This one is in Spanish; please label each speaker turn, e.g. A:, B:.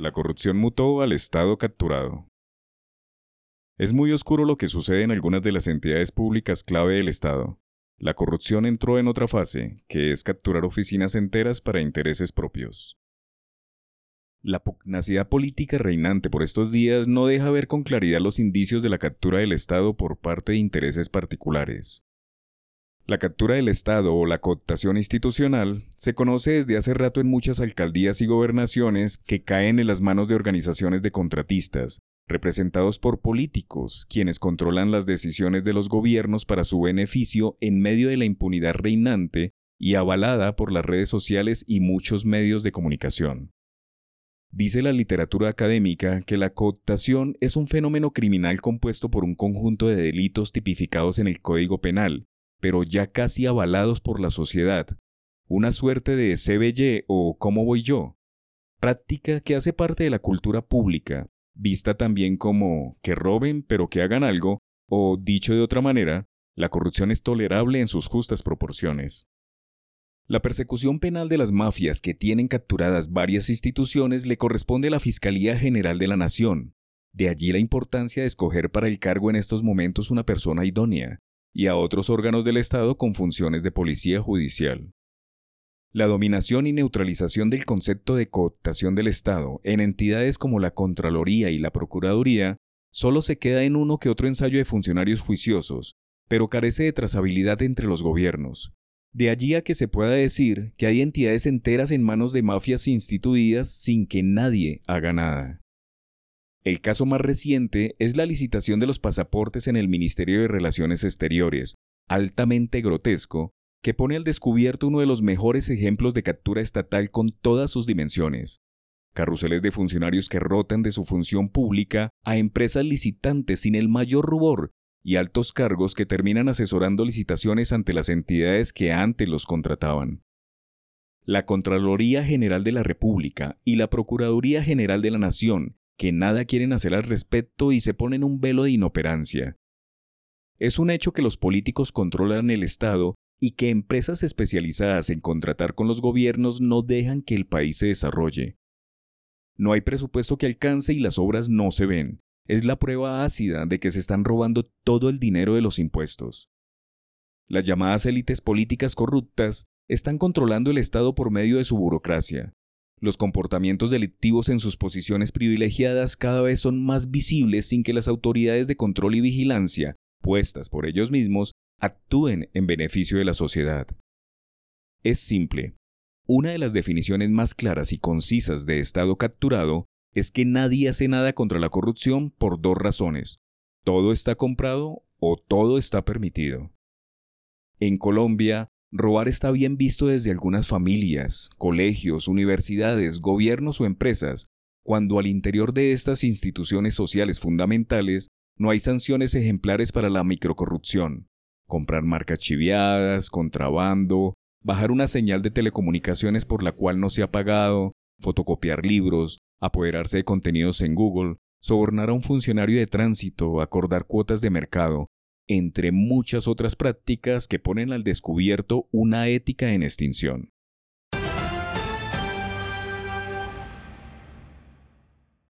A: La corrupción mutó al Estado capturado. Es muy oscuro lo que sucede en algunas de las entidades públicas clave del Estado. La corrupción entró en otra fase, que es capturar oficinas enteras para intereses propios. La pugnacidad política reinante por estos días no deja ver con claridad los indicios de la captura del Estado por parte de intereses particulares. La captura del Estado o la cooptación institucional se conoce desde hace rato en muchas alcaldías y gobernaciones que caen en las manos de organizaciones de contratistas, representados por políticos, quienes controlan las decisiones de los gobiernos para su beneficio en medio de la impunidad reinante y avalada por las redes sociales y muchos medios de comunicación. Dice la literatura académica que la cooptación es un fenómeno criminal compuesto por un conjunto de delitos tipificados en el Código Penal, pero ya casi avalados por la sociedad, una suerte de CBY o ¿cómo voy yo? Práctica que hace parte de la cultura pública, vista también como que roben pero que hagan algo, o dicho de otra manera, la corrupción es tolerable en sus justas proporciones. La persecución penal de las mafias que tienen capturadas varias instituciones le corresponde a la Fiscalía General de la Nación. De allí la importancia de escoger para el cargo en estos momentos una persona idónea, y a otros órganos del Estado con funciones de policía judicial. La dominación y neutralización del concepto de cooptación del Estado en entidades como la Contraloría y la Procuraduría solo se queda en uno que otro ensayo de funcionarios juiciosos, pero carece de trazabilidad entre los gobiernos. De allí a que se pueda decir que hay entidades enteras en manos de mafias instituidas sin que nadie haga nada. El caso más reciente es la licitación de los pasaportes en el Ministerio de Relaciones Exteriores, altamente grotesco, que pone al descubierto uno de los mejores ejemplos de captura estatal con todas sus dimensiones. Carruseles de funcionarios que rotan de su función pública a empresas licitantes sin el mayor rubor y altos cargos que terminan asesorando licitaciones ante las entidades que antes los contrataban. La Contraloría General de la República y la Procuraduría General de la Nación que nada quieren hacer al respecto y se ponen un velo de inoperancia. Es un hecho que los políticos controlan el Estado y que empresas especializadas en contratar con los gobiernos no dejan que el país se desarrolle. No hay presupuesto que alcance y las obras no se ven. Es la prueba ácida de que se están robando todo el dinero de los impuestos. Las llamadas élites políticas corruptas están controlando el Estado por medio de su burocracia, los comportamientos delictivos en sus posiciones privilegiadas cada vez son más visibles sin que las autoridades de control y vigilancia, puestas por ellos mismos, actúen en beneficio de la sociedad. Es simple. Una de las definiciones más claras y concisas de Estado capturado es que nadie hace nada contra la corrupción por dos razones. Todo está comprado o todo está permitido. En Colombia, Robar está bien visto desde algunas familias, colegios, universidades, gobiernos o empresas, cuando al interior de estas instituciones sociales fundamentales no hay sanciones ejemplares para la microcorrupción. Comprar marcas chiviadas, contrabando, bajar una señal de telecomunicaciones por la cual no se ha pagado, fotocopiar libros, apoderarse de contenidos en Google, sobornar a un funcionario de tránsito, acordar cuotas de mercado, entre muchas otras prácticas que ponen al descubierto una ética en extinción.